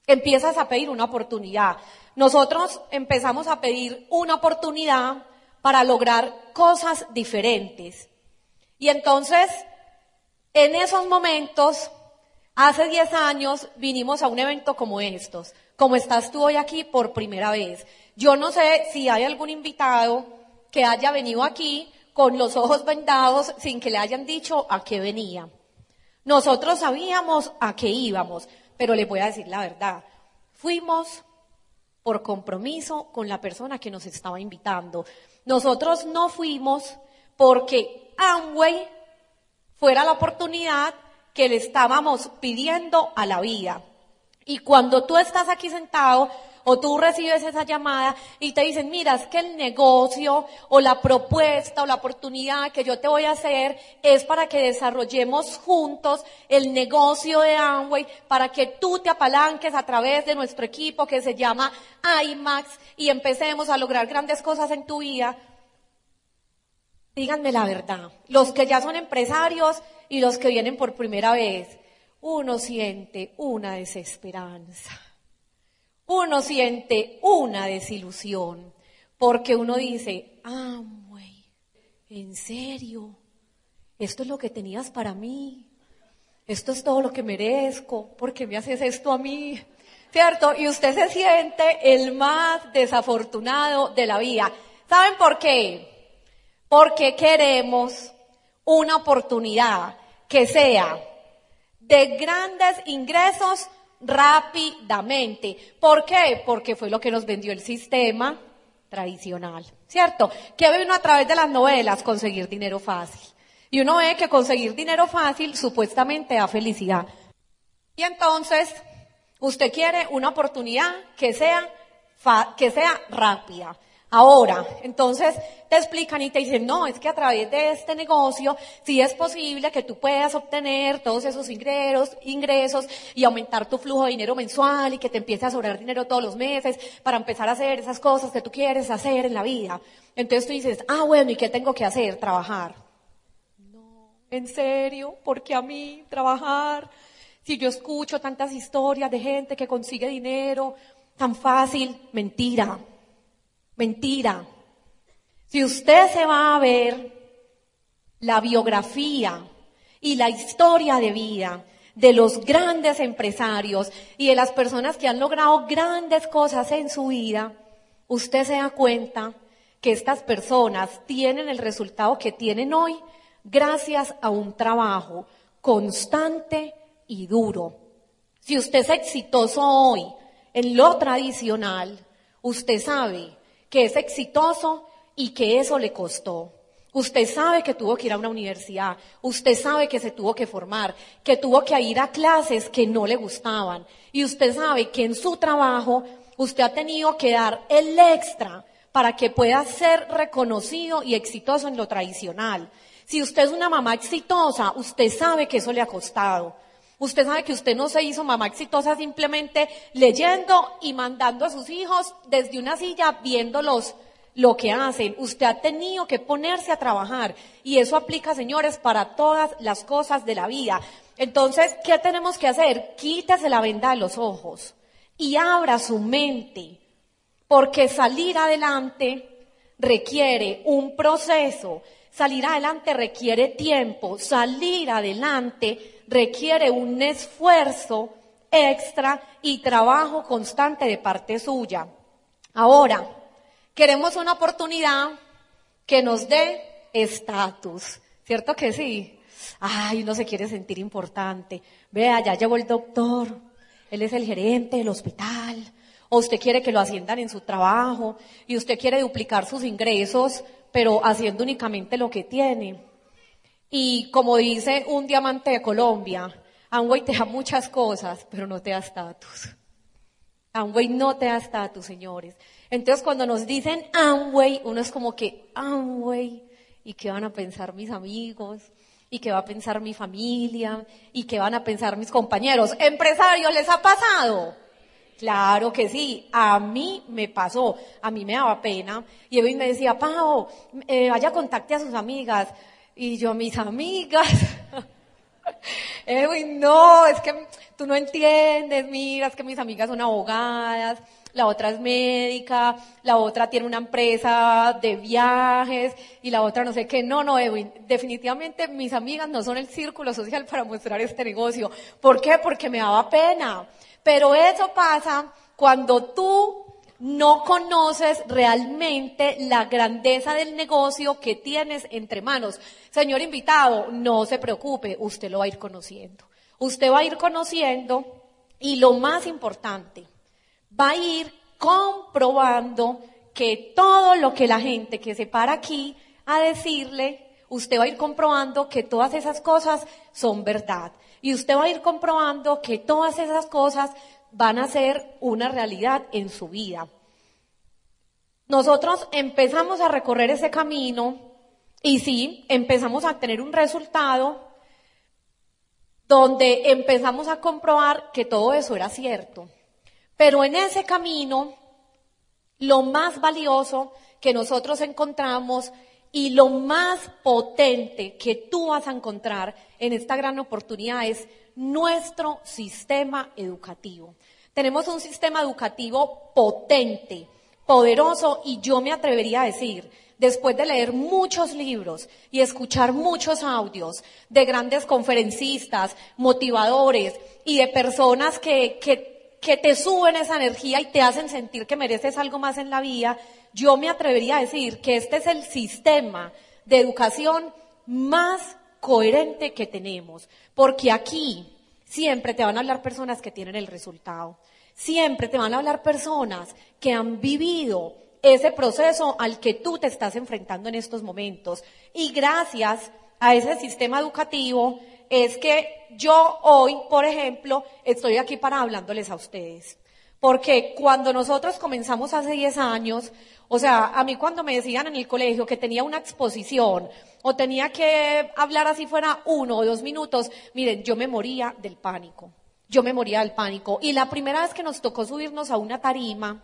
Empiezas a pedir una oportunidad. Nosotros empezamos a pedir una oportunidad para lograr cosas diferentes. Y entonces, en esos momentos, hace 10 años, vinimos a un evento como estos, como estás tú hoy aquí por primera vez. Yo no sé si hay algún invitado que haya venido aquí con los ojos vendados sin que le hayan dicho a qué venía. Nosotros sabíamos a qué íbamos, pero le voy a decir la verdad. Fuimos por compromiso con la persona que nos estaba invitando. Nosotros no fuimos porque Amway fuera la oportunidad que le estábamos pidiendo a la vida. Y cuando tú estás aquí sentado o tú recibes esa llamada y te dicen, mira, es que el negocio o la propuesta o la oportunidad que yo te voy a hacer es para que desarrollemos juntos el negocio de Amway, para que tú te apalanques a través de nuestro equipo que se llama IMAX y empecemos a lograr grandes cosas en tu vida. Díganme la verdad, los que ya son empresarios y los que vienen por primera vez, uno siente una desesperanza uno siente una desilusión, porque uno dice, ah, güey, ¿en serio? ¿Esto es lo que tenías para mí? ¿Esto es todo lo que merezco? ¿Por qué me haces esto a mí? ¿Cierto? Y usted se siente el más desafortunado de la vida. ¿Saben por qué? Porque queremos una oportunidad que sea de grandes ingresos rápidamente. ¿Por qué? Porque fue lo que nos vendió el sistema tradicional, ¿cierto? Que ve uno a través de las novelas conseguir dinero fácil. Y uno ve que conseguir dinero fácil supuestamente da felicidad. Y entonces, usted quiere una oportunidad que sea, que sea rápida. Ahora, entonces te explican y te dicen, no, es que a través de este negocio sí es posible que tú puedas obtener todos esos ingresos, ingresos y aumentar tu flujo de dinero mensual y que te empiece a sobrar dinero todos los meses para empezar a hacer esas cosas que tú quieres hacer en la vida. Entonces tú dices, ah, bueno, ¿y qué tengo que hacer? Trabajar. No, ¿en serio? Porque a mí trabajar, si yo escucho tantas historias de gente que consigue dinero tan fácil, mentira. Mentira. Si usted se va a ver la biografía y la historia de vida de los grandes empresarios y de las personas que han logrado grandes cosas en su vida, usted se da cuenta que estas personas tienen el resultado que tienen hoy gracias a un trabajo constante y duro. Si usted es exitoso hoy en lo tradicional, usted sabe que es exitoso y que eso le costó. Usted sabe que tuvo que ir a una universidad, usted sabe que se tuvo que formar, que tuvo que ir a clases que no le gustaban y usted sabe que en su trabajo usted ha tenido que dar el extra para que pueda ser reconocido y exitoso en lo tradicional. Si usted es una mamá exitosa, usted sabe que eso le ha costado. Usted sabe que usted no se hizo mamá exitosa simplemente leyendo y mandando a sus hijos desde una silla viéndolos lo que hacen. Usted ha tenido que ponerse a trabajar y eso aplica, señores, para todas las cosas de la vida. Entonces, ¿qué tenemos que hacer? Quítese la venda de los ojos y abra su mente, porque salir adelante requiere un proceso, salir adelante requiere tiempo, salir adelante requiere un esfuerzo extra y trabajo constante de parte suya. Ahora, queremos una oportunidad que nos dé estatus, ¿cierto que sí? Ay, uno se quiere sentir importante. Vea, ya llegó el doctor, él es el gerente del hospital, o usted quiere que lo asciendan en su trabajo y usted quiere duplicar sus ingresos, pero haciendo únicamente lo que tiene. Y como dice un diamante de Colombia, Amway te da muchas cosas, pero no te da estatus. Amway no te da estatus, señores. Entonces cuando nos dicen Amway, uno es como que Amway, ¿y qué van a pensar mis amigos? ¿Y qué va a pensar mi familia? ¿Y qué van a pensar mis compañeros? ¿Empresarios les ha pasado? Claro que sí, a mí me pasó, a mí me daba pena. Y Edwin me decía, Pau, eh, vaya contacte a sus amigas. Y yo, mis amigas, Edwin, no, es que tú no entiendes, mira, es que mis amigas son abogadas, la otra es médica, la otra tiene una empresa de viajes y la otra no sé qué. No, no, Edwin, definitivamente mis amigas no son el círculo social para mostrar este negocio. ¿Por qué? Porque me daba pena. Pero eso pasa cuando tú no conoces realmente la grandeza del negocio que tienes entre manos. Señor invitado, no se preocupe, usted lo va a ir conociendo. Usted va a ir conociendo y lo más importante, va a ir comprobando que todo lo que la gente que se para aquí a decirle, usted va a ir comprobando que todas esas cosas son verdad. Y usted va a ir comprobando que todas esas cosas van a ser una realidad en su vida. Nosotros empezamos a recorrer ese camino y sí, empezamos a tener un resultado donde empezamos a comprobar que todo eso era cierto. Pero en ese camino, lo más valioso que nosotros encontramos y lo más potente que tú vas a encontrar en esta gran oportunidad es nuestro sistema educativo. Tenemos un sistema educativo potente, poderoso y yo me atrevería a decir, después de leer muchos libros y escuchar muchos audios de grandes conferencistas, motivadores y de personas que, que, que te suben esa energía y te hacen sentir que mereces algo más en la vida, yo me atrevería a decir que este es el sistema de educación más coherente que tenemos, porque aquí siempre te van a hablar personas que tienen el resultado. Siempre te van a hablar personas que han vivido ese proceso al que tú te estás enfrentando en estos momentos. Y gracias a ese sistema educativo es que yo hoy, por ejemplo, estoy aquí para hablándoles a ustedes. Porque cuando nosotros comenzamos hace 10 años, o sea, a mí cuando me decían en el colegio que tenía una exposición o tenía que hablar así fuera uno o dos minutos, miren, yo me moría del pánico yo me moría del pánico. Y la primera vez que nos tocó subirnos a una tarima,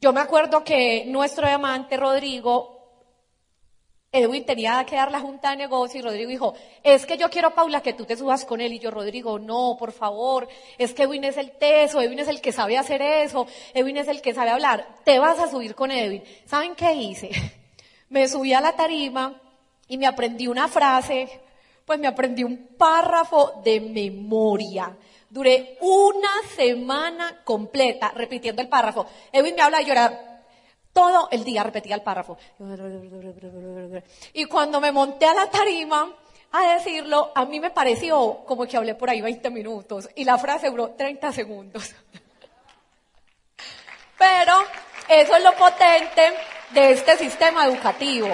yo me acuerdo que nuestro diamante Rodrigo, Edwin tenía que dar la junta de negocio y Rodrigo dijo, es que yo quiero, Paula, que tú te subas con él. Y yo, Rodrigo, no, por favor, es que Edwin es el teso, Edwin es el que sabe hacer eso, Edwin es el que sabe hablar, te vas a subir con Edwin. ¿Saben qué hice? Me subí a la tarima y me aprendí una frase pues me aprendí un párrafo de memoria. Duré una semana completa repitiendo el párrafo. Edwin me habla de llorar. Todo el día repetía el párrafo. Y cuando me monté a la tarima a decirlo, a mí me pareció como que hablé por ahí 20 minutos y la frase duró 30 segundos. Pero eso es lo potente de este sistema educativo,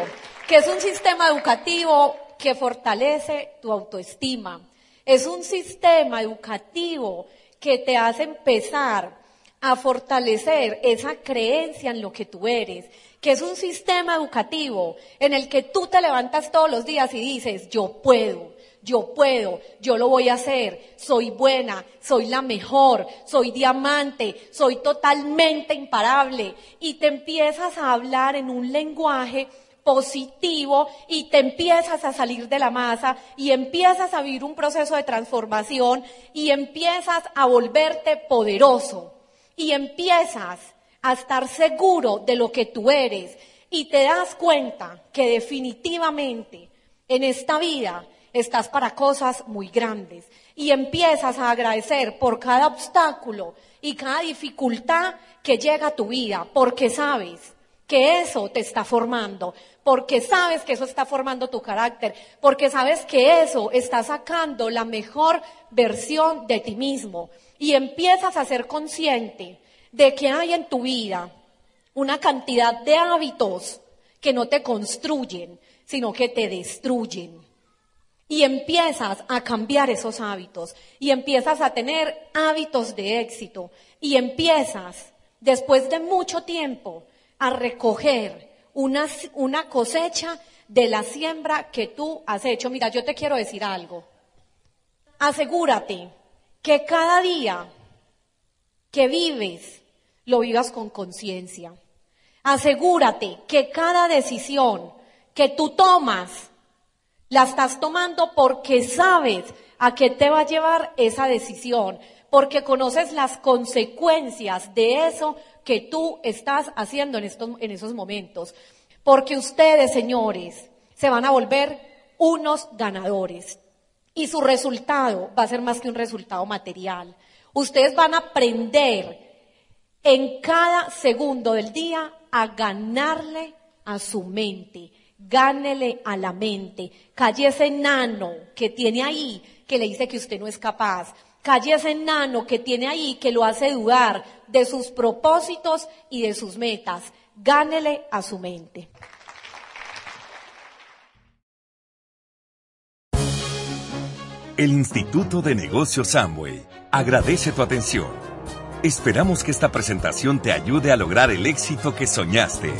que es un sistema educativo que fortalece tu autoestima. Es un sistema educativo que te hace empezar a fortalecer esa creencia en lo que tú eres, que es un sistema educativo en el que tú te levantas todos los días y dices, yo puedo, yo puedo, yo lo voy a hacer, soy buena, soy la mejor, soy diamante, soy totalmente imparable. Y te empiezas a hablar en un lenguaje positivo y te empiezas a salir de la masa y empiezas a vivir un proceso de transformación y empiezas a volverte poderoso y empiezas a estar seguro de lo que tú eres y te das cuenta que definitivamente en esta vida estás para cosas muy grandes y empiezas a agradecer por cada obstáculo y cada dificultad que llega a tu vida, porque sabes que eso te está formando, porque sabes que eso está formando tu carácter, porque sabes que eso está sacando la mejor versión de ti mismo y empiezas a ser consciente de que hay en tu vida una cantidad de hábitos que no te construyen, sino que te destruyen. Y empiezas a cambiar esos hábitos y empiezas a tener hábitos de éxito y empiezas, después de mucho tiempo, a recoger una, una cosecha de la siembra que tú has hecho. Mira, yo te quiero decir algo. Asegúrate que cada día que vives, lo vivas con conciencia. Asegúrate que cada decisión que tú tomas, la estás tomando porque sabes a qué te va a llevar esa decisión, porque conoces las consecuencias de eso que tú estás haciendo en, estos, en esos momentos. Porque ustedes, señores, se van a volver unos ganadores. Y su resultado va a ser más que un resultado material. Ustedes van a aprender en cada segundo del día a ganarle a su mente. Gánele a la mente. Calle ese nano que tiene ahí que le dice que usted no es capaz. Calle ese nano que tiene ahí que lo hace dudar de sus propósitos y de sus metas. Gánele a su mente. El Instituto de Negocios Samway agradece tu atención. Esperamos que esta presentación te ayude a lograr el éxito que soñaste.